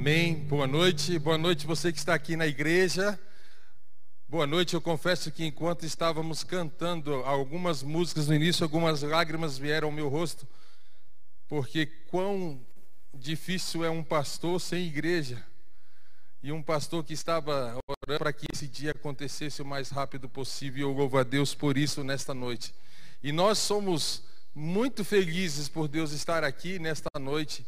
Amém. Boa noite. Boa noite você que está aqui na igreja. Boa noite. Eu confesso que enquanto estávamos cantando algumas músicas no início, algumas lágrimas vieram ao meu rosto, porque quão difícil é um pastor sem igreja. E um pastor que estava orando para que esse dia acontecesse o mais rápido possível. Eu louvo a Deus por isso nesta noite. E nós somos muito felizes por Deus estar aqui nesta noite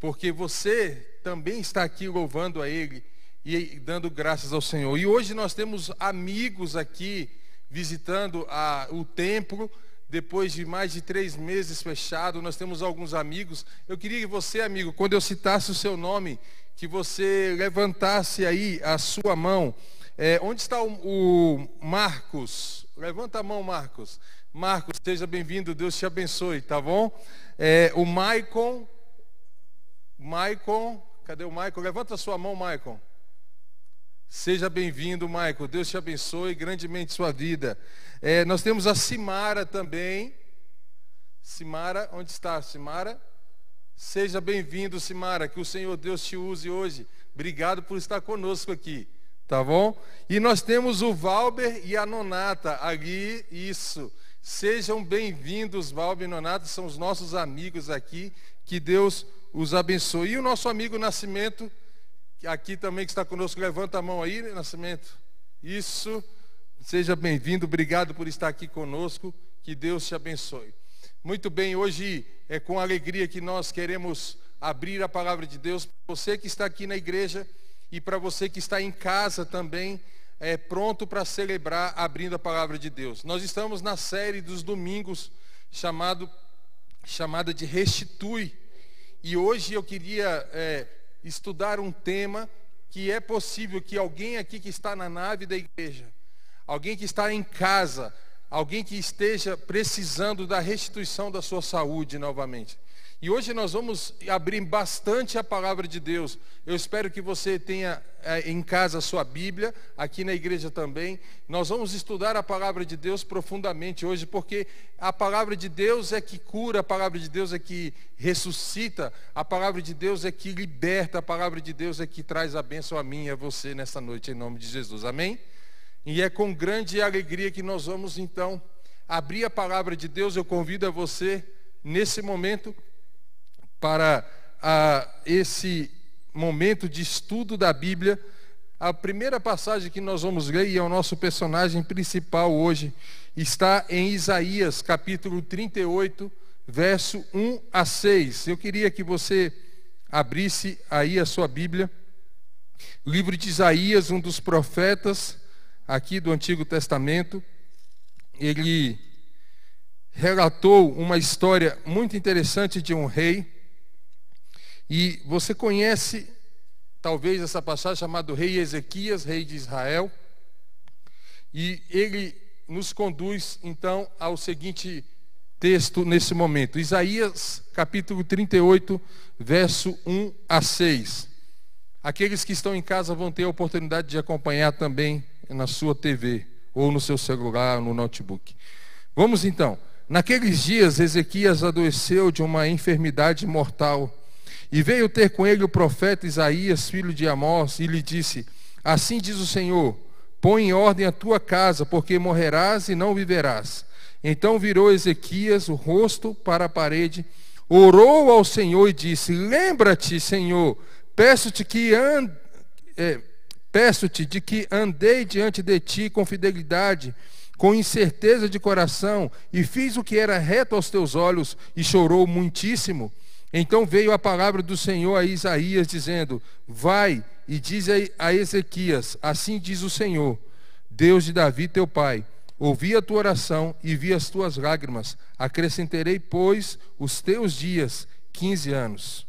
porque você também está aqui louvando a Ele e dando graças ao Senhor. E hoje nós temos amigos aqui visitando a, o templo, depois de mais de três meses fechado, nós temos alguns amigos. Eu queria que você, amigo, quando eu citasse o seu nome, que você levantasse aí a sua mão. É, onde está o, o Marcos? Levanta a mão, Marcos. Marcos, seja bem-vindo, Deus te abençoe, tá bom? É, o Maicon Maicon, cadê o Maicon? Levanta sua mão, Maicon. Seja bem-vindo, Maicon. Deus te abençoe grandemente sua vida. É, nós temos a Simara também. Simara, onde está Simara? Seja bem-vindo, Simara. Que o Senhor Deus te use hoje. Obrigado por estar conosco aqui. Tá bom? E nós temos o Valber e a Nonata ali. Isso. Sejam bem-vindos, Valber e Nonata. São os nossos amigos aqui. Que Deus os abençoe. E o nosso amigo Nascimento, aqui também que está conosco, levanta a mão aí, Nascimento. Isso, seja bem-vindo, obrigado por estar aqui conosco, que Deus te abençoe. Muito bem, hoje é com alegria que nós queremos abrir a palavra de Deus. Você que está aqui na igreja e para você que está em casa também, é pronto para celebrar abrindo a palavra de Deus. Nós estamos na série dos domingos chamado chamada de Restitui. E hoje eu queria é, estudar um tema que é possível que alguém aqui que está na nave da igreja, alguém que está em casa, alguém que esteja precisando da restituição da sua saúde novamente. E hoje nós vamos abrir bastante a palavra de Deus. Eu espero que você tenha é, em casa a sua Bíblia, aqui na igreja também. Nós vamos estudar a palavra de Deus profundamente hoje, porque a palavra de Deus é que cura, a palavra de Deus é que ressuscita, a palavra de Deus é que liberta, a palavra de Deus é que traz a bênção a mim e a você nessa noite, em nome de Jesus. Amém? E é com grande alegria que nós vamos então abrir a palavra de Deus. Eu convido a você, nesse momento, para a, esse momento de estudo da Bíblia. A primeira passagem que nós vamos ler, e é o nosso personagem principal hoje, está em Isaías, capítulo 38, verso 1 a 6. Eu queria que você abrisse aí a sua Bíblia. Livro de Isaías, um dos profetas aqui do Antigo Testamento, ele relatou uma história muito interessante de um rei e você conhece, talvez, essa passagem chamada Rei Ezequias, rei de Israel. E ele nos conduz, então, ao seguinte texto nesse momento. Isaías, capítulo 38, verso 1 a 6. Aqueles que estão em casa vão ter a oportunidade de acompanhar também na sua TV, ou no seu celular, ou no notebook. Vamos então. Naqueles dias, Ezequias adoeceu de uma enfermidade mortal e veio ter com ele o profeta Isaías, filho de Amós, e lhe disse: Assim diz o Senhor: Põe em ordem a tua casa, porque morrerás e não viverás. Então virou Ezequias o rosto para a parede, orou ao Senhor e disse: Lembra-te, Senhor, peço-te que and... É, peço-te de que andei diante de ti com fidelidade, com incerteza de coração, e fiz o que era reto aos teus olhos, e chorou muitíssimo. Então veio a palavra do Senhor a Isaías, dizendo: Vai e diz a Ezequias: Assim diz o Senhor, Deus de Davi teu pai: Ouvi a tua oração e vi as tuas lágrimas. Acrescentarei, pois, os teus dias, quinze anos.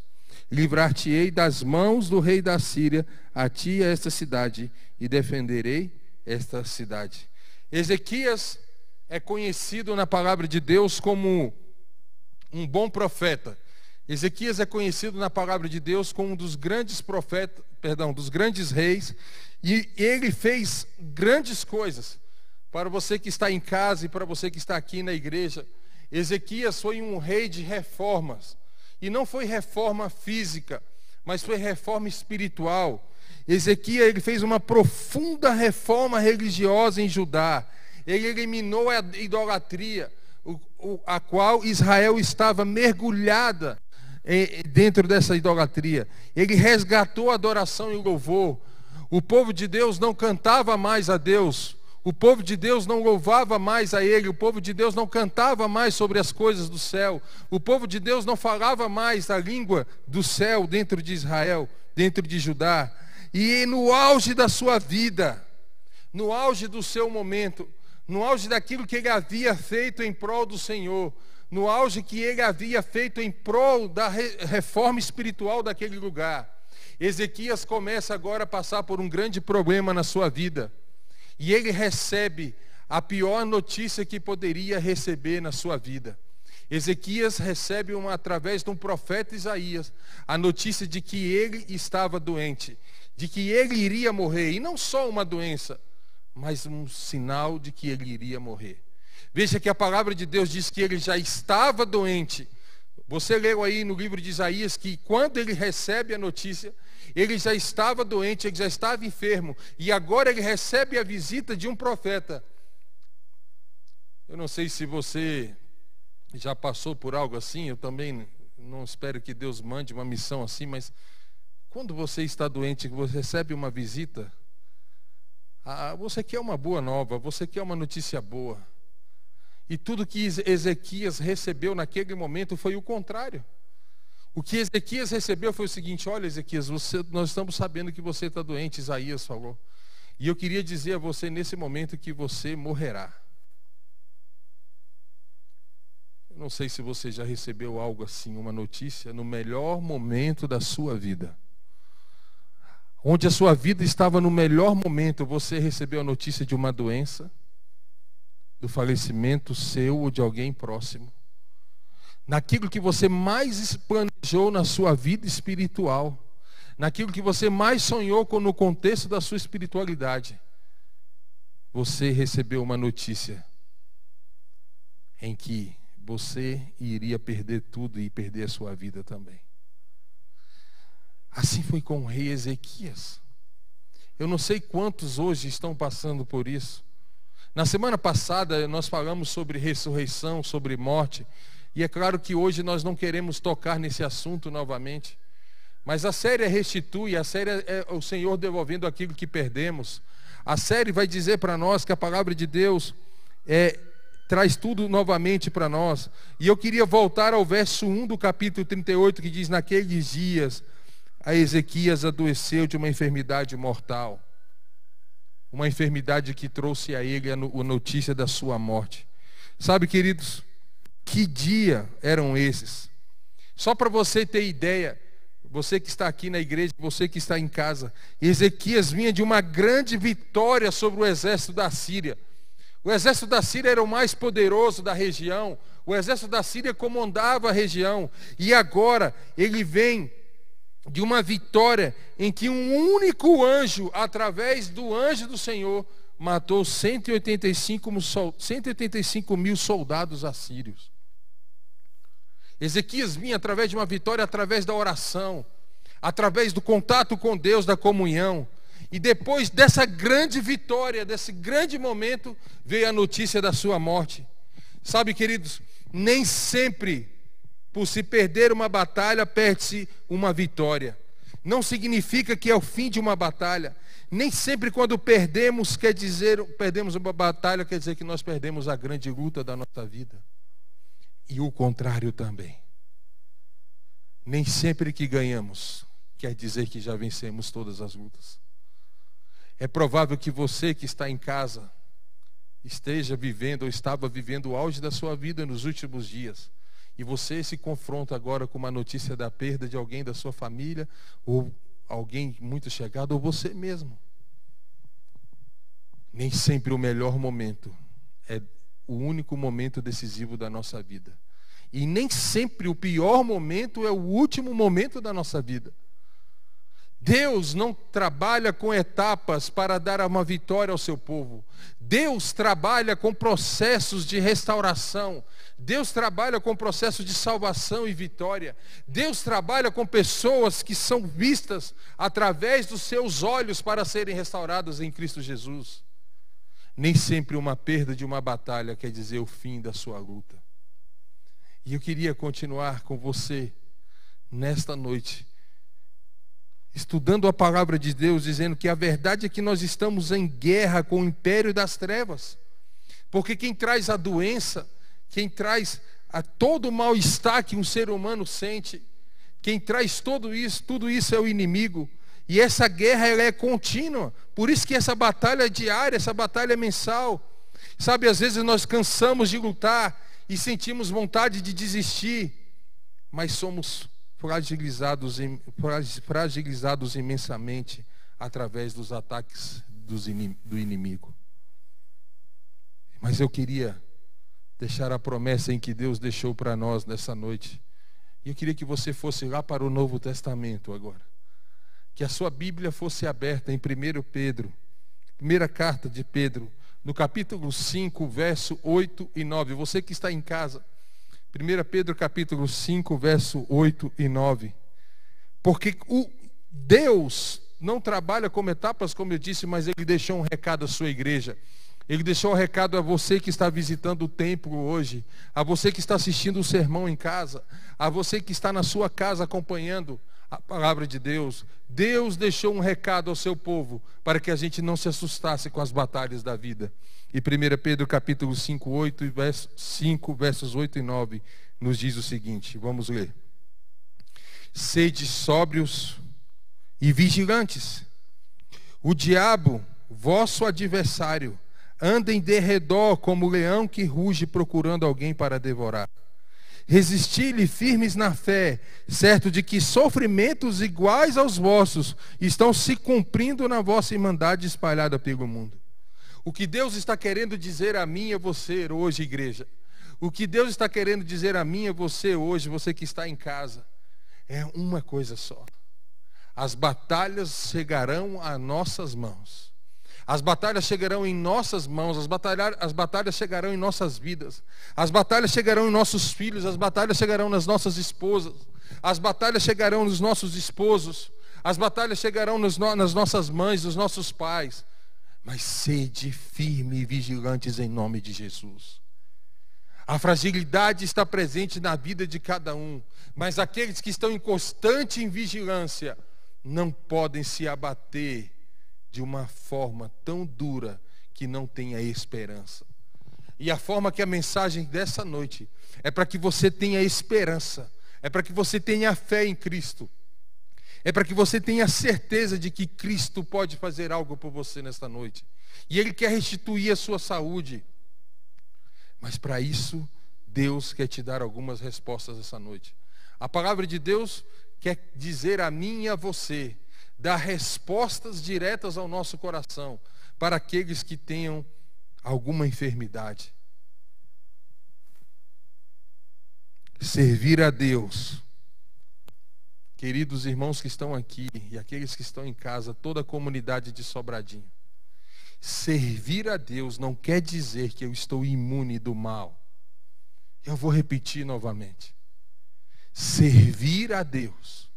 Livrar-te-ei das mãos do rei da Síria, a ti e a esta cidade, e defenderei esta cidade. Ezequias é conhecido na palavra de Deus como um bom profeta. Ezequias é conhecido na palavra de Deus como um dos grandes profetas, perdão, dos grandes reis, e ele fez grandes coisas. Para você que está em casa e para você que está aqui na igreja, Ezequias foi um rei de reformas. E não foi reforma física, mas foi reforma espiritual. Ezequias ele fez uma profunda reforma religiosa em Judá. Ele eliminou a idolatria, a qual Israel estava mergulhada dentro dessa idolatria. Ele resgatou a adoração e o louvor. O povo de Deus não cantava mais a Deus. O povo de Deus não louvava mais a Ele, o povo de Deus não cantava mais sobre as coisas do céu, o povo de Deus não falava mais a língua do céu dentro de Israel, dentro de Judá. E no auge da sua vida, no auge do seu momento, no auge daquilo que ele havia feito em prol do Senhor, no auge que ele havia feito em prol da reforma espiritual daquele lugar, Ezequias começa agora a passar por um grande problema na sua vida. E ele recebe a pior notícia que poderia receber na sua vida. Ezequias recebe uma, através de um profeta Isaías a notícia de que ele estava doente, de que ele iria morrer, e não só uma doença, mas um sinal de que ele iria morrer. Veja que a palavra de Deus diz que ele já estava doente. Você leu aí no livro de Isaías que quando ele recebe a notícia, ele já estava doente, ele já estava enfermo, e agora ele recebe a visita de um profeta. Eu não sei se você já passou por algo assim, eu também não espero que Deus mande uma missão assim, mas quando você está doente, você recebe uma visita, ah, você quer uma boa nova, você quer uma notícia boa. E tudo que Ezequias recebeu naquele momento foi o contrário. O que Ezequias recebeu foi o seguinte: olha, Ezequias, você, nós estamos sabendo que você está doente, Isaías falou. E eu queria dizer a você nesse momento que você morrerá. Eu não sei se você já recebeu algo assim, uma notícia, no melhor momento da sua vida. Onde a sua vida estava no melhor momento, você recebeu a notícia de uma doença, do falecimento seu ou de alguém próximo naquilo que você mais planejou na sua vida espiritual, naquilo que você mais sonhou no contexto da sua espiritualidade, você recebeu uma notícia em que você iria perder tudo e perder a sua vida também. Assim foi com o rei Ezequias. Eu não sei quantos hoje estão passando por isso. Na semana passada nós falamos sobre ressurreição, sobre morte, e é claro que hoje nós não queremos tocar nesse assunto novamente. Mas a série restitui, a série é o Senhor devolvendo aquilo que perdemos. A série vai dizer para nós que a palavra de Deus é, traz tudo novamente para nós. E eu queria voltar ao verso 1 do capítulo 38, que diz: Naqueles dias, a Ezequias adoeceu de uma enfermidade mortal. Uma enfermidade que trouxe a ele a notícia da sua morte. Sabe, queridos, que dia eram esses? Só para você ter ideia, você que está aqui na igreja, você que está em casa, Ezequias vinha de uma grande vitória sobre o exército da Síria. O exército da Síria era o mais poderoso da região. O exército da Síria comandava a região. E agora ele vem de uma vitória em que um único anjo, através do anjo do Senhor, matou 185, 185 mil soldados assírios. Ezequias vinha através de uma vitória, através da oração, através do contato com Deus, da comunhão. E depois dessa grande vitória, desse grande momento, veio a notícia da sua morte. Sabe, queridos, nem sempre por se perder uma batalha, perde-se uma vitória. Não significa que é o fim de uma batalha. Nem sempre quando perdemos quer dizer, perdemos uma batalha, quer dizer que nós perdemos a grande luta da nossa vida e o contrário também. Nem sempre que ganhamos quer dizer que já vencemos todas as lutas. É provável que você que está em casa esteja vivendo ou estava vivendo o auge da sua vida nos últimos dias. E você se confronta agora com uma notícia da perda de alguém da sua família, ou alguém muito chegado, ou você mesmo. Nem sempre o melhor momento é o único momento decisivo da nossa vida. E nem sempre o pior momento é o último momento da nossa vida. Deus não trabalha com etapas para dar uma vitória ao seu povo. Deus trabalha com processos de restauração. Deus trabalha com processos de salvação e vitória. Deus trabalha com pessoas que são vistas através dos seus olhos para serem restauradas em Cristo Jesus. Nem sempre uma perda de uma batalha quer dizer o fim da sua luta. E eu queria continuar com você nesta noite estudando a palavra de Deus, dizendo que a verdade é que nós estamos em guerra com o império das trevas. Porque quem traz a doença, quem traz a todo o mal-estar que um ser humano sente, quem traz tudo isso, tudo isso é o inimigo. E essa guerra ela é contínua. Por isso que essa batalha é diária, essa batalha é mensal. Sabe, às vezes nós cansamos de lutar e sentimos vontade de desistir, mas somos fragilizados, fragilizados imensamente através dos ataques do inimigo. Mas eu queria deixar a promessa em que Deus deixou para nós nessa noite. E eu queria que você fosse lá para o Novo Testamento agora. Que a sua Bíblia fosse aberta em 1 Pedro, primeira carta de Pedro, no capítulo 5, verso 8 e 9. Você que está em casa, 1 Pedro capítulo 5, verso 8 e 9. Porque o Deus não trabalha como etapas, como eu disse, mas ele deixou um recado à sua igreja. Ele deixou um recado a você que está visitando o templo hoje, a você que está assistindo o sermão em casa, a você que está na sua casa acompanhando a palavra de Deus. Deus deixou um recado ao seu povo para que a gente não se assustasse com as batalhas da vida. E 1 Pedro capítulo 5, 8, verso 5, versos 8 e 9, nos diz o seguinte, vamos ler. Sede sóbrios e vigilantes. O diabo, vosso adversário, anda em derredor como leão que ruge procurando alguém para devorar. Resisti-lhe firmes na fé, certo de que sofrimentos iguais aos vossos estão se cumprindo na vossa irmandade espalhada pelo mundo. O que Deus está querendo dizer a mim e a você hoje, igreja, o que Deus está querendo dizer a mim e a você hoje, você que está em casa, é uma coisa só. As batalhas chegarão a nossas mãos. As batalhas chegarão em nossas mãos, as batalhas, as batalhas chegarão em nossas vidas, as batalhas chegarão em nossos filhos, as batalhas chegarão nas nossas esposas, as batalhas chegarão nos nossos esposos, as batalhas chegarão nos, nas nossas mães, nos nossos pais, mas sede firme e vigilantes em nome de Jesus. A fragilidade está presente na vida de cada um, mas aqueles que estão em constante vigilância não podem se abater de uma forma tão dura que não tenha esperança. E a forma que a mensagem dessa noite é para que você tenha esperança, é para que você tenha fé em Cristo é para que você tenha certeza de que Cristo pode fazer algo por você nesta noite. E Ele quer restituir a sua saúde. Mas para isso, Deus quer te dar algumas respostas essa noite. A palavra de Deus quer dizer a mim e a você, dar respostas diretas ao nosso coração, para aqueles que tenham alguma enfermidade. Servir a Deus Queridos irmãos que estão aqui e aqueles que estão em casa, toda a comunidade de Sobradinho. Servir a Deus não quer dizer que eu estou imune do mal. Eu vou repetir novamente. Servir a Deus,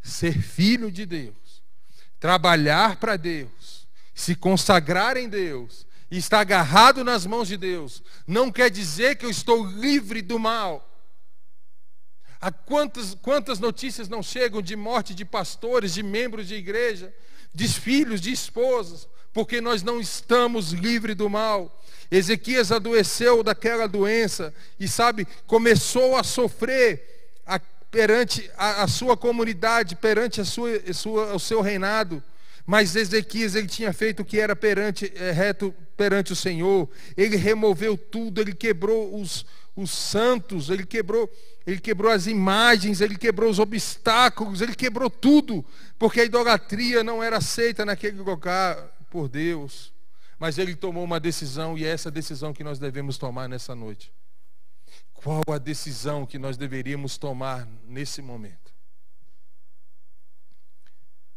ser filho de Deus, trabalhar para Deus, se consagrar em Deus, e estar agarrado nas mãos de Deus, não quer dizer que eu estou livre do mal. Há quantas, quantas notícias não chegam de morte de pastores, de membros de igreja, de filhos, de esposas, porque nós não estamos livres do mal. Ezequias adoeceu daquela doença e, sabe, começou a sofrer perante a, a, sua comunidade, perante a sua, a sua, o seu reinado. Mas Ezequias ele tinha feito o que era perante, é, reto perante o Senhor. Ele removeu tudo, ele quebrou os, os santos, ele quebrou, ele quebrou as imagens, ele quebrou os obstáculos, ele quebrou tudo, porque a idolatria não era aceita naquele lugar por Deus. Mas ele tomou uma decisão e é essa decisão que nós devemos tomar nessa noite. Qual a decisão que nós deveríamos tomar nesse momento?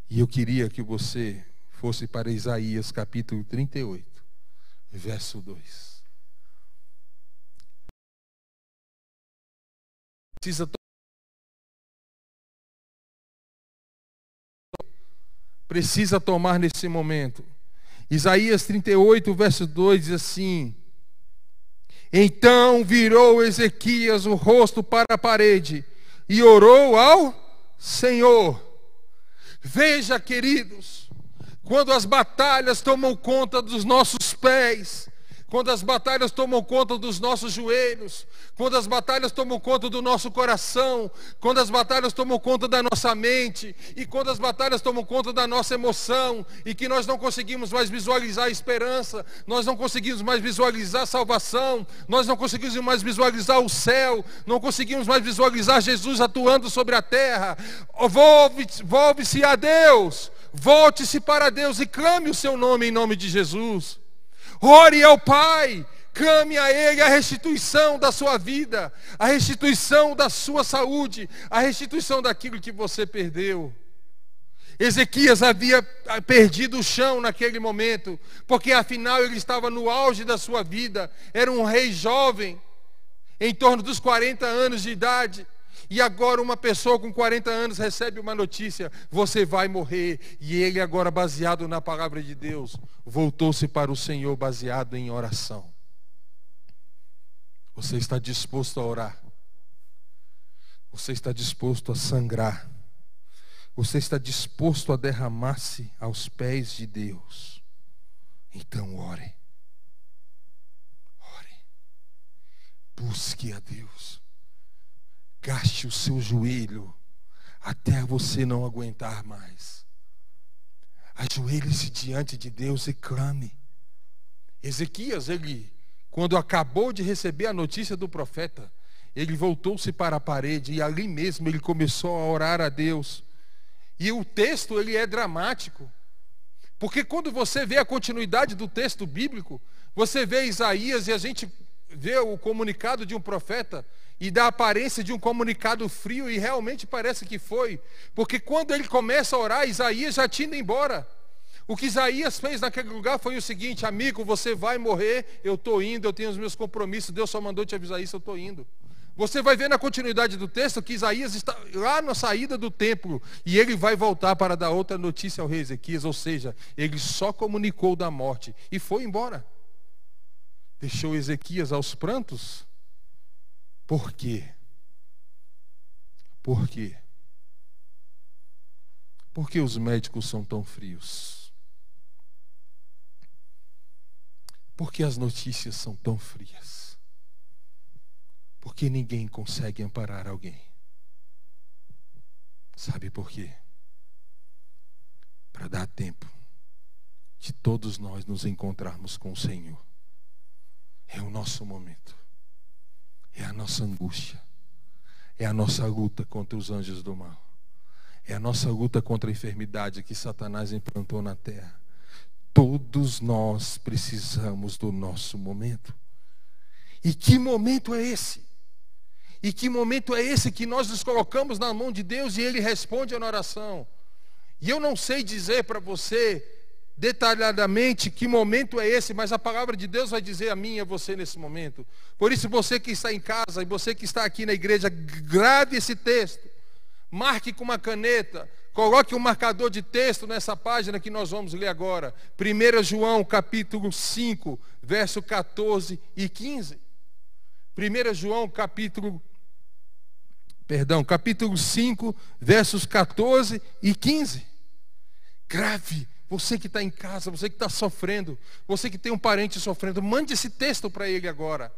E eu queria que você fosse para Isaías capítulo 38, verso 2. Precisa precisa tomar nesse momento. Isaías 38, verso 2 diz assim: Então virou Ezequias o rosto para a parede e orou ao Senhor. Veja, queridos, quando as batalhas tomam conta dos nossos pés, quando as batalhas tomam conta dos nossos joelhos, quando as batalhas tomam conta do nosso coração, quando as batalhas tomam conta da nossa mente, e quando as batalhas tomam conta da nossa emoção, e que nós não conseguimos mais visualizar a esperança, nós não conseguimos mais visualizar a salvação, nós não conseguimos mais visualizar o céu, não conseguimos mais visualizar Jesus atuando sobre a terra, volve-se volve a Deus, volte-se para Deus e clame o seu nome em nome de Jesus. Ore ao Pai, clame a Ele a restituição da sua vida, a restituição da sua saúde, a restituição daquilo que você perdeu. Ezequias havia perdido o chão naquele momento, porque afinal ele estava no auge da sua vida, era um rei jovem, em torno dos 40 anos de idade. E agora uma pessoa com 40 anos recebe uma notícia: você vai morrer. E ele, agora baseado na palavra de Deus, voltou-se para o Senhor baseado em oração. Você está disposto a orar? Você está disposto a sangrar? Você está disposto a derramar-se aos pés de Deus? Então ore. Ore. Busque a Deus. Gaste o seu joelho até você não aguentar mais. Ajoelhe-se diante de Deus e clame. Ezequias, ele, quando acabou de receber a notícia do profeta, ele voltou-se para a parede e ali mesmo ele começou a orar a Deus. E o texto ele é dramático. Porque quando você vê a continuidade do texto bíblico, você vê Isaías e a gente vê o comunicado de um profeta e dá aparência de um comunicado frio, e realmente parece que foi, porque quando ele começa a orar, Isaías já tinha ido embora. O que Isaías fez naquele lugar foi o seguinte: amigo, você vai morrer, eu estou indo, eu tenho os meus compromissos, Deus só mandou te avisar isso, eu estou indo. Você vai ver na continuidade do texto que Isaías está lá na saída do templo e ele vai voltar para dar outra notícia ao rei Ezequias, ou seja, ele só comunicou da morte e foi embora. Deixou Ezequias aos prantos por quê? Por quê? Por que os médicos são tão frios? Por que as notícias são tão frias? Porque ninguém consegue amparar alguém. Sabe por quê? Para dar tempo de todos nós nos encontrarmos com o Senhor. É o nosso momento. É a nossa angústia. É a nossa luta contra os anjos do mal. É a nossa luta contra a enfermidade que Satanás implantou na terra. Todos nós precisamos do nosso momento. E que momento é esse? E que momento é esse que nós nos colocamos na mão de Deus e Ele responde na oração? E eu não sei dizer para você detalhadamente que momento é esse, mas a palavra de Deus vai dizer a mim e a você nesse momento. Por isso, você que está em casa e você que está aqui na igreja, grave esse texto, marque com uma caneta, coloque um marcador de texto nessa página que nós vamos ler agora. 1 João capítulo 5, verso 14 e 15. 1 João capítulo perdão, capítulo 5, versos 14 e 15. Grave você que está em casa, você que está sofrendo, você que tem um parente sofrendo, mande esse texto para ele agora.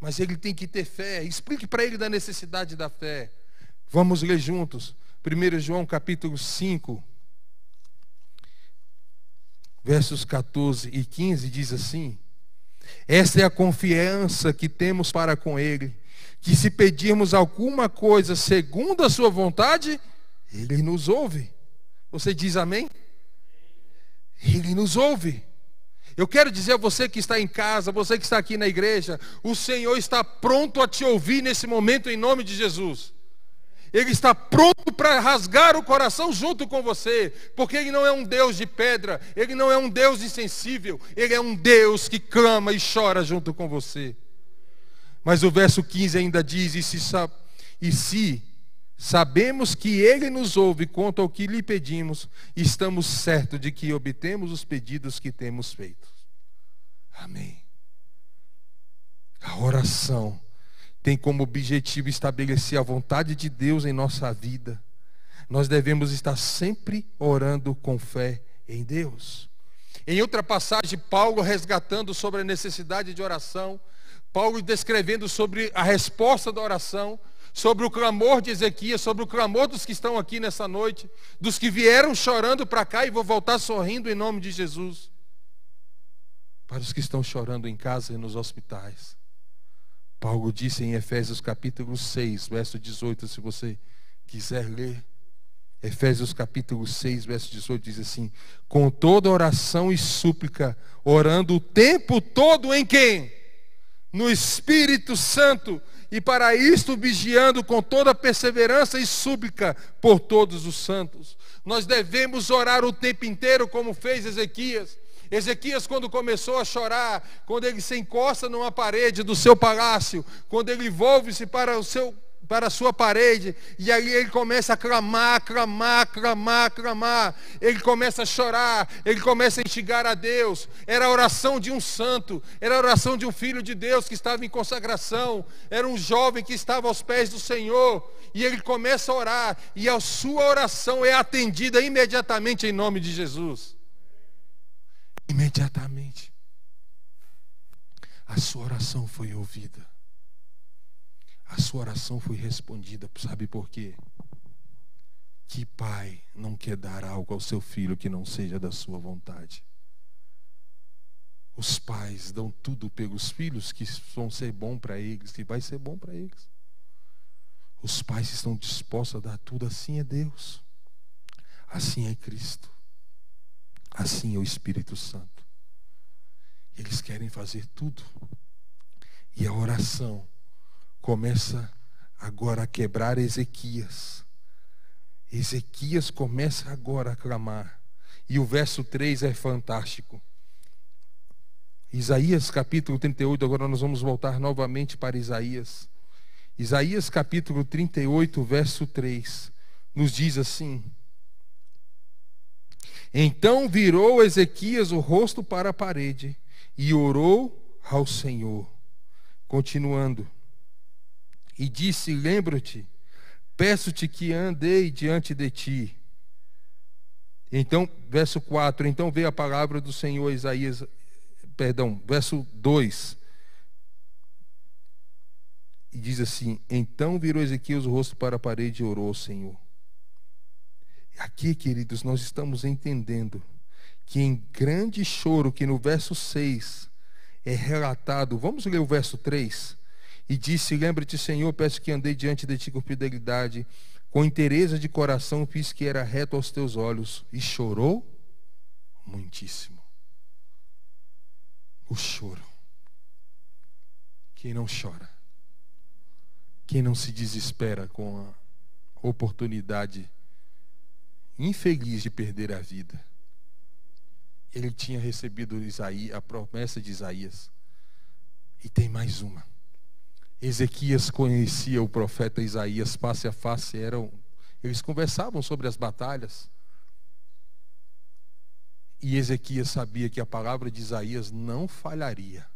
Mas ele tem que ter fé. Explique para ele da necessidade da fé. Vamos ler juntos. 1 João capítulo 5, versos 14 e 15 diz assim: Esta é a confiança que temos para com Ele, que se pedirmos alguma coisa segundo a Sua vontade, Ele nos ouve. Você diz amém? Ele nos ouve. Eu quero dizer a você que está em casa, você que está aqui na igreja, o Senhor está pronto a te ouvir nesse momento em nome de Jesus. Ele está pronto para rasgar o coração junto com você, porque Ele não é um Deus de pedra, Ele não é um Deus insensível, Ele é um Deus que clama e chora junto com você. Mas o verso 15 ainda diz: E se, e se sabemos que Ele nos ouve quanto ao que lhe pedimos, estamos certos de que obtemos os pedidos que temos feito. Amém. A oração tem como objetivo estabelecer a vontade de Deus em nossa vida. Nós devemos estar sempre orando com fé em Deus. Em outra passagem, Paulo resgatando sobre a necessidade de oração, Paulo descrevendo sobre a resposta da oração, sobre o clamor de Ezequias, sobre o clamor dos que estão aqui nessa noite, dos que vieram chorando para cá e vou voltar sorrindo em nome de Jesus. Para os que estão chorando em casa e nos hospitais. Paulo disse em Efésios capítulo 6, verso 18, se você quiser ler. Efésios capítulo 6, verso 18 diz assim: Com toda oração e súplica, orando o tempo todo em quem? No Espírito Santo, e para isto vigiando com toda perseverança e súplica por todos os santos. Nós devemos orar o tempo inteiro, como fez Ezequias. Ezequias, quando começou a chorar, quando ele se encosta numa parede do seu palácio, quando ele volve-se para o seu para a sua parede, e aí ele começa a clamar, clamar, clamar, clamar. Ele começa a chorar, ele começa a instigar a Deus. Era a oração de um santo, era a oração de um filho de Deus que estava em consagração, era um jovem que estava aos pés do Senhor, e ele começa a orar, e a sua oração é atendida imediatamente em nome de Jesus imediatamente. A sua oração foi ouvida. A sua oração foi respondida. Sabe por quê? Que pai não quer dar algo ao seu filho que não seja da sua vontade? Os pais dão tudo pelos filhos que vão ser bom para eles, que vai ser bom para eles. Os pais estão dispostos a dar tudo, assim é Deus. Assim é Cristo. Assim é o Espírito Santo. Eles querem fazer tudo. E a oração começa agora a quebrar Ezequias. Ezequias começa agora a clamar. E o verso 3 é fantástico. Isaías capítulo 38, agora nós vamos voltar novamente para Isaías. Isaías capítulo 38, verso 3, nos diz assim: então virou Ezequias o rosto para a parede e orou ao Senhor, continuando. E disse: Lembra-te, peço-te que andei diante de ti. Então, verso 4, então veio a palavra do Senhor Isaías, perdão, verso 2. E diz assim: Então virou Ezequias o rosto para a parede e orou ao Senhor. Aqui, queridos, nós estamos entendendo que em grande choro, que no verso 6 é relatado, vamos ler o verso 3. E disse: Lembra-te, Senhor, peço que andei diante de ti com fidelidade, com interesse de coração, fiz que era reto aos teus olhos. E chorou muitíssimo. O choro. Quem não chora? Quem não se desespera com a oportunidade infeliz de perder a vida. Ele tinha recebido Isaías, a promessa de Isaías. E tem mais uma. Ezequias conhecia o profeta Isaías face a face, eram eles conversavam sobre as batalhas. E Ezequias sabia que a palavra de Isaías não falharia.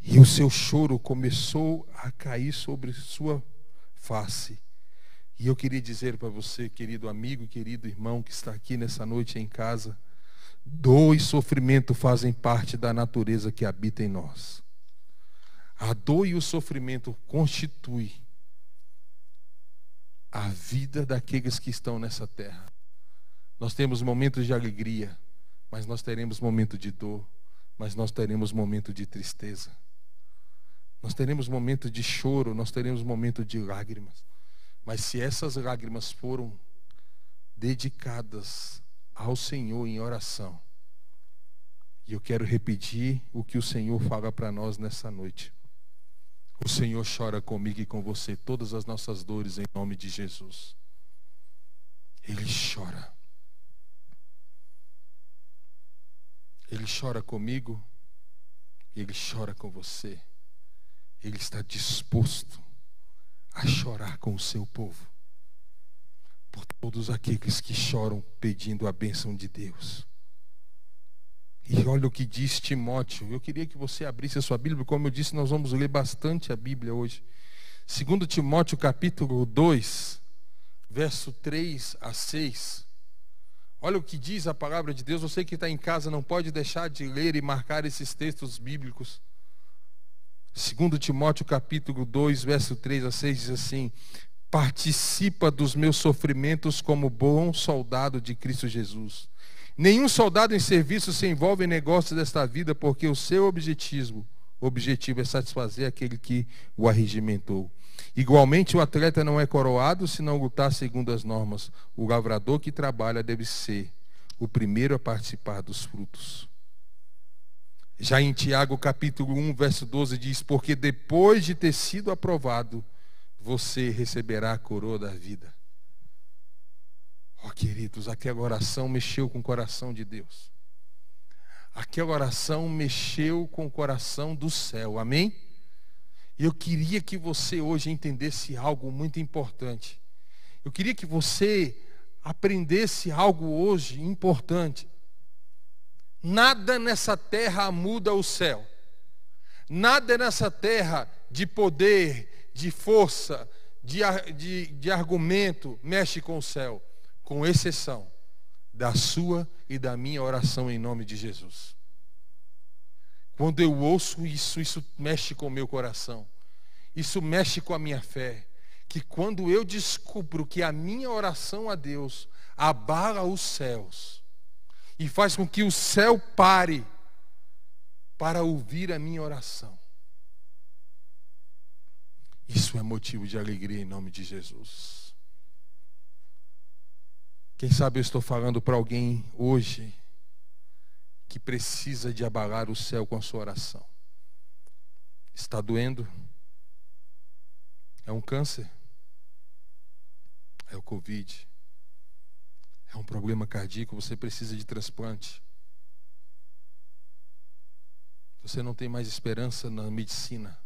E o seu choro começou a cair sobre sua face. E eu queria dizer para você, querido amigo querido irmão que está aqui nessa noite em casa, dor e sofrimento fazem parte da natureza que habita em nós. A dor e o sofrimento constituem a vida daqueles que estão nessa terra. Nós temos momentos de alegria, mas nós teremos momentos de dor, mas nós teremos momentos de tristeza. Nós teremos momentos de choro, nós teremos momentos de lágrimas. Mas se essas lágrimas foram dedicadas ao Senhor em oração, e eu quero repetir o que o Senhor fala para nós nessa noite. O Senhor chora comigo e com você todas as nossas dores em nome de Jesus. Ele chora. Ele chora comigo, ele chora com você. Ele está disposto a chorar com o seu povo. Por todos aqueles que choram pedindo a bênção de Deus. E olha o que diz Timóteo. Eu queria que você abrisse a sua Bíblia, como eu disse, nós vamos ler bastante a Bíblia hoje. Segundo Timóteo capítulo 2, verso 3 a 6. Olha o que diz a palavra de Deus. Você que está em casa não pode deixar de ler e marcar esses textos bíblicos. Segundo Timóteo capítulo 2, verso 3 a 6 diz assim: Participa dos meus sofrimentos como bom soldado de Cristo Jesus. Nenhum soldado em serviço se envolve em negócios desta vida, porque o seu objetivo, objetivo é satisfazer aquele que o arregimentou. Igualmente, o atleta não é coroado se não lutar segundo as normas. O lavrador que trabalha deve ser o primeiro a participar dos frutos. Já em Tiago capítulo 1, verso 12 diz: Porque depois de ter sido aprovado, você receberá a coroa da vida. Oh, queridos, aquela oração mexeu com o coração de Deus. Aquela oração mexeu com o coração do céu. Amém? Eu queria que você hoje entendesse algo muito importante. Eu queria que você aprendesse algo hoje importante. Nada nessa terra muda o céu. Nada nessa terra de poder, de força, de, de, de argumento mexe com o céu, com exceção da sua e da minha oração em nome de Jesus. Quando eu ouço isso, isso mexe com o meu coração. Isso mexe com a minha fé. Que quando eu descubro que a minha oração a Deus abala os céus e faz com que o céu pare para ouvir a minha oração. Isso é motivo de alegria em nome de Jesus. Quem sabe eu estou falando para alguém hoje que precisa de abalar o céu com a sua oração. Está doendo? É um câncer? É o Covid? É um problema cardíaco? Você precisa de transplante? Você não tem mais esperança na medicina?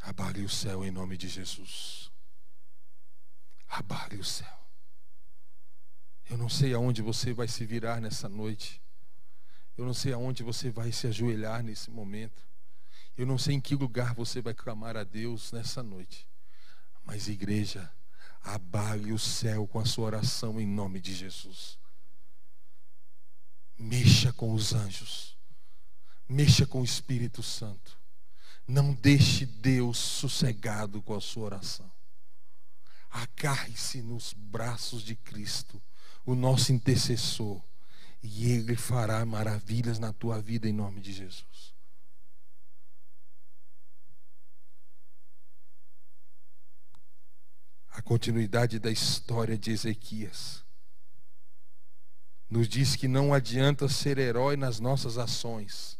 Abale o céu em nome de Jesus. Abale o céu. Eu não sei aonde você vai se virar nessa noite. Eu não sei aonde você vai se ajoelhar nesse momento. Eu não sei em que lugar você vai clamar a Deus nessa noite. Mas, igreja, abale o céu com a sua oração em nome de Jesus. Mexa com os anjos. Mexa com o Espírito Santo. Não deixe Deus sossegado com a sua oração. Agarre-se nos braços de Cristo o nosso intercessor, e ele fará maravilhas na tua vida em nome de Jesus. A continuidade da história de Ezequias nos diz que não adianta ser herói nas nossas ações,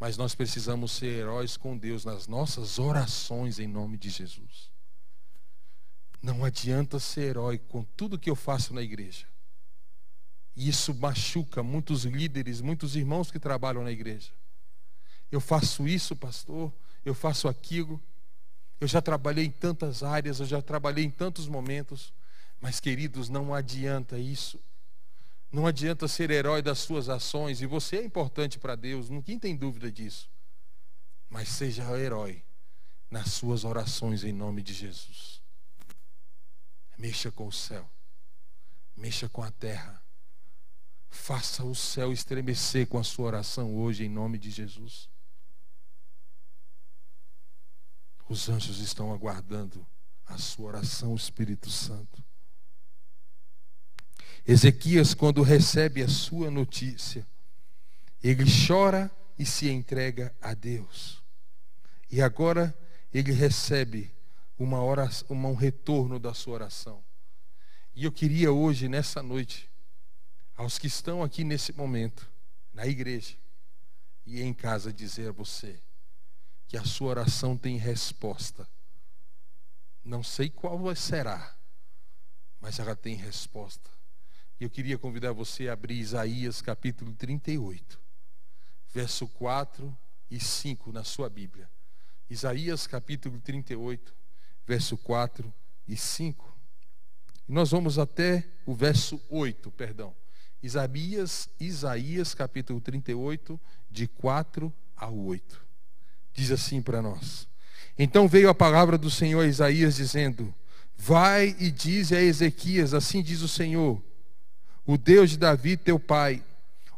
mas nós precisamos ser heróis com Deus nas nossas orações em nome de Jesus. Não adianta ser herói com tudo que eu faço na igreja. E isso machuca muitos líderes, muitos irmãos que trabalham na igreja. Eu faço isso, pastor, eu faço aquilo. Eu já trabalhei em tantas áreas, eu já trabalhei em tantos momentos. Mas, queridos, não adianta isso. Não adianta ser herói das suas ações, e você é importante para Deus, ninguém tem dúvida disso. Mas seja herói nas suas orações em nome de Jesus. Mexa com o céu, mexa com a terra, Faça o céu estremecer com a sua oração hoje, em nome de Jesus. Os anjos estão aguardando a sua oração, Espírito Santo. Ezequias, quando recebe a sua notícia, ele chora e se entrega a Deus. E agora ele recebe uma oração, um retorno da sua oração. E eu queria hoje, nessa noite, aos que estão aqui nesse momento, na igreja e em casa, dizer a você: que a sua oração tem resposta. Não sei qual será, mas ela tem resposta. E eu queria convidar você a abrir Isaías capítulo 38, verso 4 e 5 na sua Bíblia. Isaías capítulo 38, verso 4 e 5. E nós vamos até o verso 8, perdão. Isaías, Isaías capítulo 38, de 4 a 8 diz assim para nós. Então veio a palavra do Senhor a Isaías dizendo: Vai e dize a Ezequias, assim diz o Senhor, o Deus de Davi, teu pai.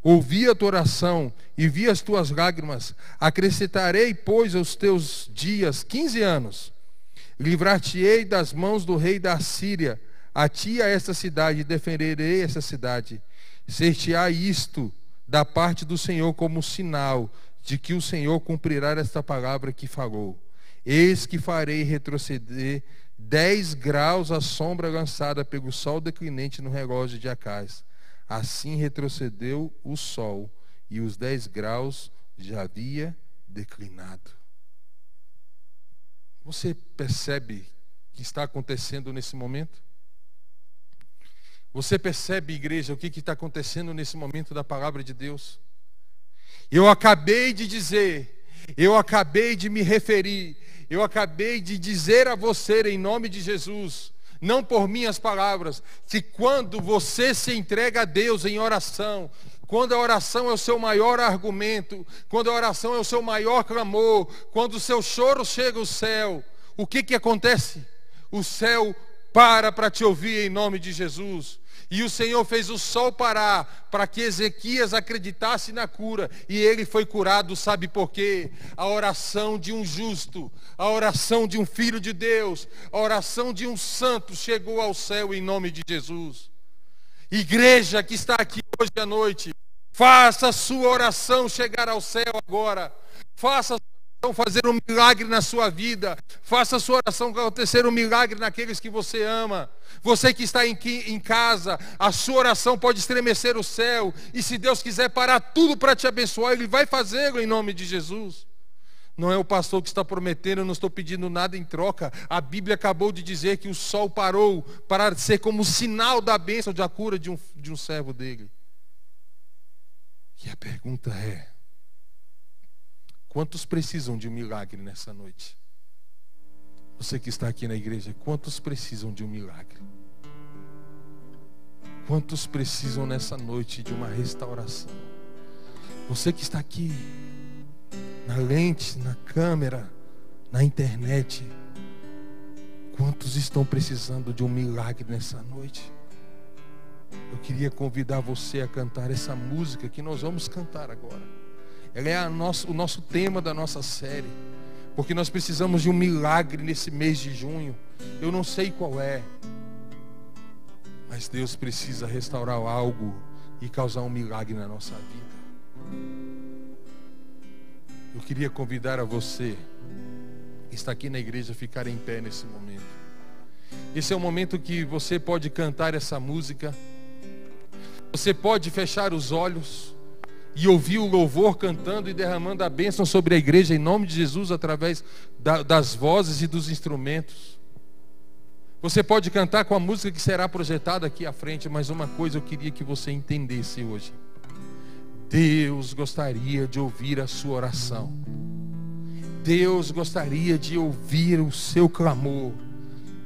Ouvi a tua oração e vi as tuas lágrimas. Acrescentarei, pois, aos teus dias quinze anos. Livrar-te-ei das mãos do rei da Síria. A ti a esta cidade, defenderei essa cidade. Ser-te-á isto da parte do Senhor como sinal de que o Senhor cumprirá esta palavra que falou. Eis que farei retroceder dez graus a sombra lançada pelo sol declinente no relógio de Acás. Assim retrocedeu o sol, e os dez graus já havia declinado. Você percebe o que está acontecendo nesse momento? Você percebe, igreja, o que está acontecendo nesse momento da palavra de Deus? Eu acabei de dizer, eu acabei de me referir, eu acabei de dizer a você em nome de Jesus, não por minhas palavras, que quando você se entrega a Deus em oração, quando a oração é o seu maior argumento, quando a oração é o seu maior clamor, quando o seu choro chega ao céu, o que que acontece? O céu para para te ouvir em nome de Jesus. E o Senhor fez o sol parar para que Ezequias acreditasse na cura. E ele foi curado, sabe por quê? A oração de um justo, a oração de um filho de Deus, a oração de um santo chegou ao céu em nome de Jesus. Igreja que está aqui hoje à noite, faça a sua oração chegar ao céu agora. Faça a fazer um milagre na sua vida. Faça a sua oração acontecer um milagre naqueles que você ama. Você que está em, em casa, a sua oração pode estremecer o céu. E se Deus quiser parar tudo para te abençoar, Ele vai fazê-lo em nome de Jesus. Não é o pastor que está prometendo, eu não estou pedindo nada em troca. A Bíblia acabou de dizer que o sol parou para ser como sinal da bênção, da cura de um, de um servo dele. E a pergunta é: Quantos precisam de um milagre nessa noite? Você que está aqui na igreja, quantos precisam de um milagre? Quantos precisam nessa noite de uma restauração? Você que está aqui, na lente, na câmera, na internet, quantos estão precisando de um milagre nessa noite? Queria convidar você a cantar essa música que nós vamos cantar agora. Ela é o nosso tema da nossa série. Porque nós precisamos de um milagre nesse mês de junho. Eu não sei qual é. Mas Deus precisa restaurar algo e causar um milagre na nossa vida. Eu queria convidar a você que está aqui na igreja a ficar em pé nesse momento. Esse é o momento que você pode cantar essa música. Você pode fechar os olhos e ouvir o louvor cantando e derramando a bênção sobre a igreja em nome de Jesus através da, das vozes e dos instrumentos. Você pode cantar com a música que será projetada aqui à frente, mas uma coisa eu queria que você entendesse hoje. Deus gostaria de ouvir a sua oração. Deus gostaria de ouvir o seu clamor.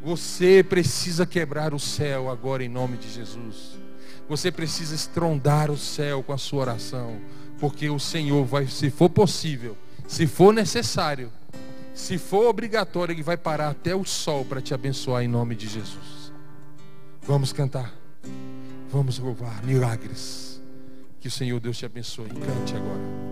Você precisa quebrar o céu agora em nome de Jesus. Você precisa estrondar o céu com a sua oração, porque o Senhor vai, se for possível, se for necessário, se for obrigatório, Ele vai parar até o sol para te abençoar em nome de Jesus. Vamos cantar, vamos louvar milagres. Que o Senhor Deus te abençoe. Cante agora.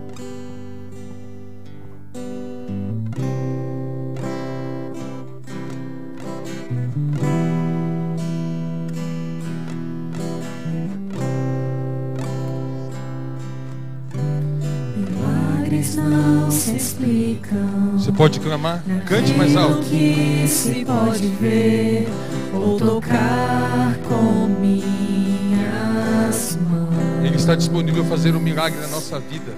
Você pode clamar? Cante mais alto. que se pode ver ou tocar com minhas mãos. Ele está disponível a fazer um milagre na nossa vida.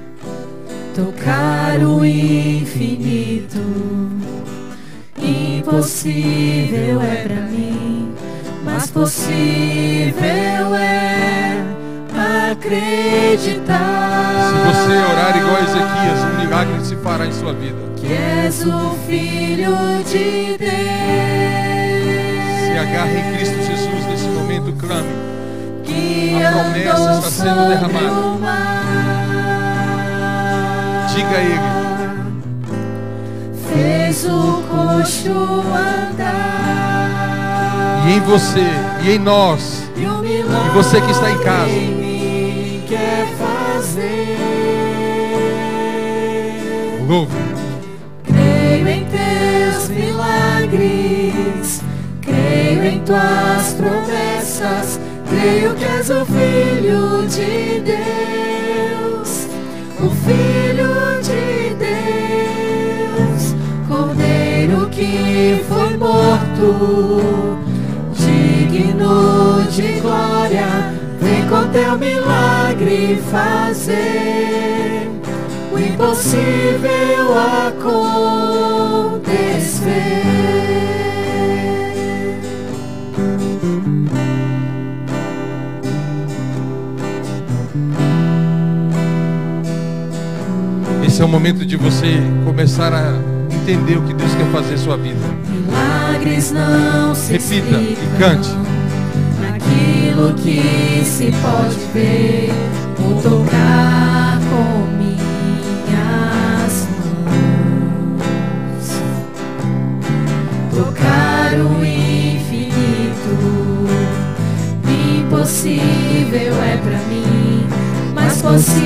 tocar o infinito. Impossível é pra mim, mas possível é acreditar. Se você orar igual a Ezequias, um milagre se fará em sua vida. És o Filho de Deus. Se agarre em Cristo Jesus nesse momento, clame. que A promessa está sendo derramada. mar. Diga a Ele. Fez o coxo andar. E em você, e em nós, E E você que está em casa. em mim quer fazer. louve. Milagres, creio em tuas promessas, creio que és o Filho de Deus, o Filho de Deus, Cordeiro que foi morto, digno de glória, vem com teu milagre fazer impossível acontecer. Esse é o momento de você começar a entender o que Deus quer fazer em sua vida. Milagres não se Repita e cante. Naquilo que se pode ver ou tocar com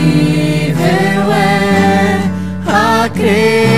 mas possível é acreditar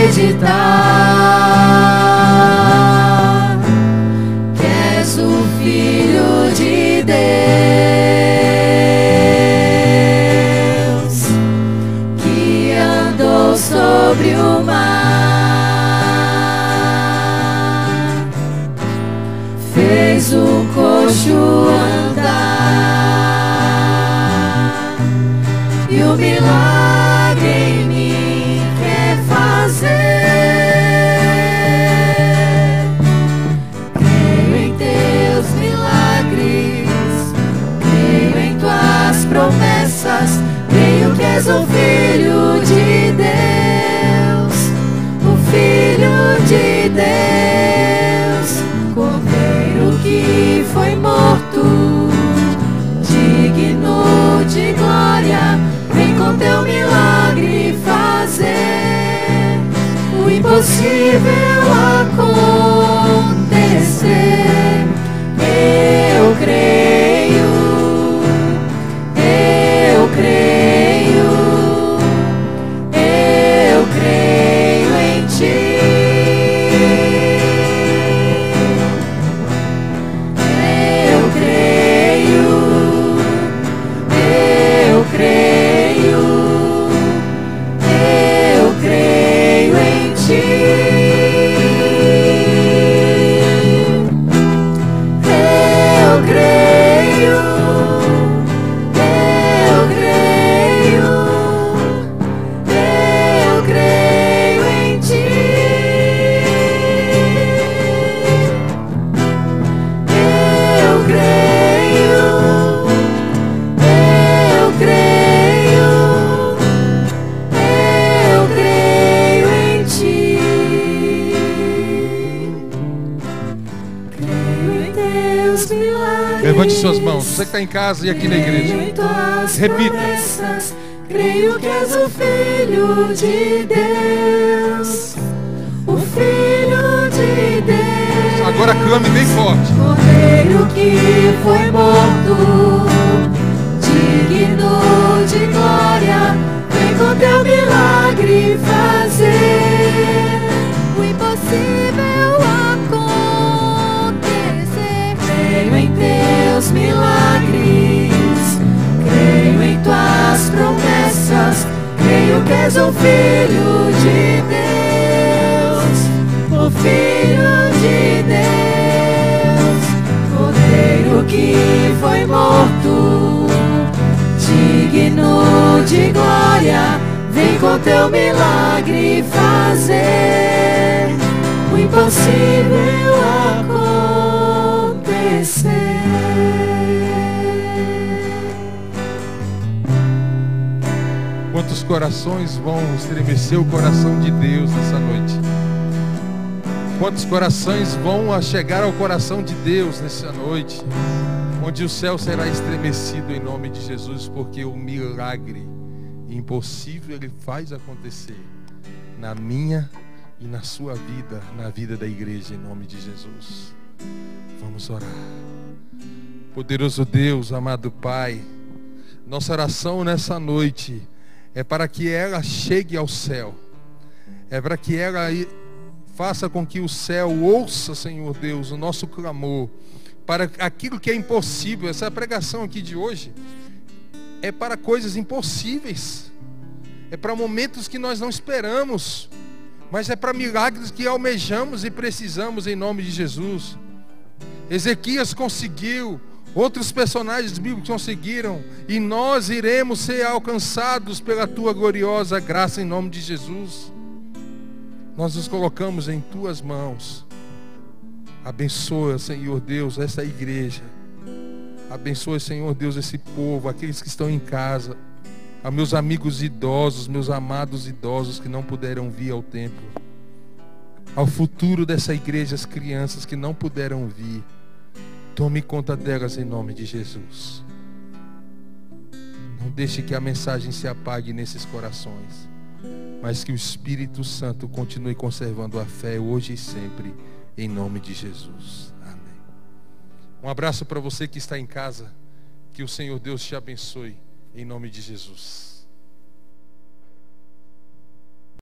impossível acontecer. Casa e aqui na. Corações vão estremecer o coração de Deus nessa noite? Quantos corações vão chegar ao coração de Deus nessa noite? Onde o céu será estremecido em nome de Jesus, porque o milagre impossível ele faz acontecer na minha e na sua vida, na vida da igreja, em nome de Jesus. Vamos orar. Poderoso Deus, amado Pai, nossa oração nessa noite é para que ela chegue ao céu, é para que ela faça com que o céu ouça, Senhor Deus, o nosso clamor, para aquilo que é impossível. Essa pregação aqui de hoje é para coisas impossíveis, é para momentos que nós não esperamos, mas é para milagres que almejamos e precisamos em nome de Jesus. Ezequias conseguiu, outros personagens bíblicos conseguiram, e nós iremos ser alcançados pela tua gloriosa graça em nome de Jesus. Nós nos colocamos em tuas mãos. Abençoa, Senhor Deus, essa igreja. Abençoa, Senhor Deus, esse povo, aqueles que estão em casa. A meus amigos idosos, meus amados idosos que não puderam vir ao templo. Ao futuro dessa igreja, as crianças que não puderam vir. Tome conta delas em nome de Jesus. Não deixe que a mensagem se apague nesses corações, mas que o Espírito Santo continue conservando a fé hoje e sempre, em nome de Jesus. Amém. Um abraço para você que está em casa. Que o Senhor Deus te abençoe, em nome de Jesus.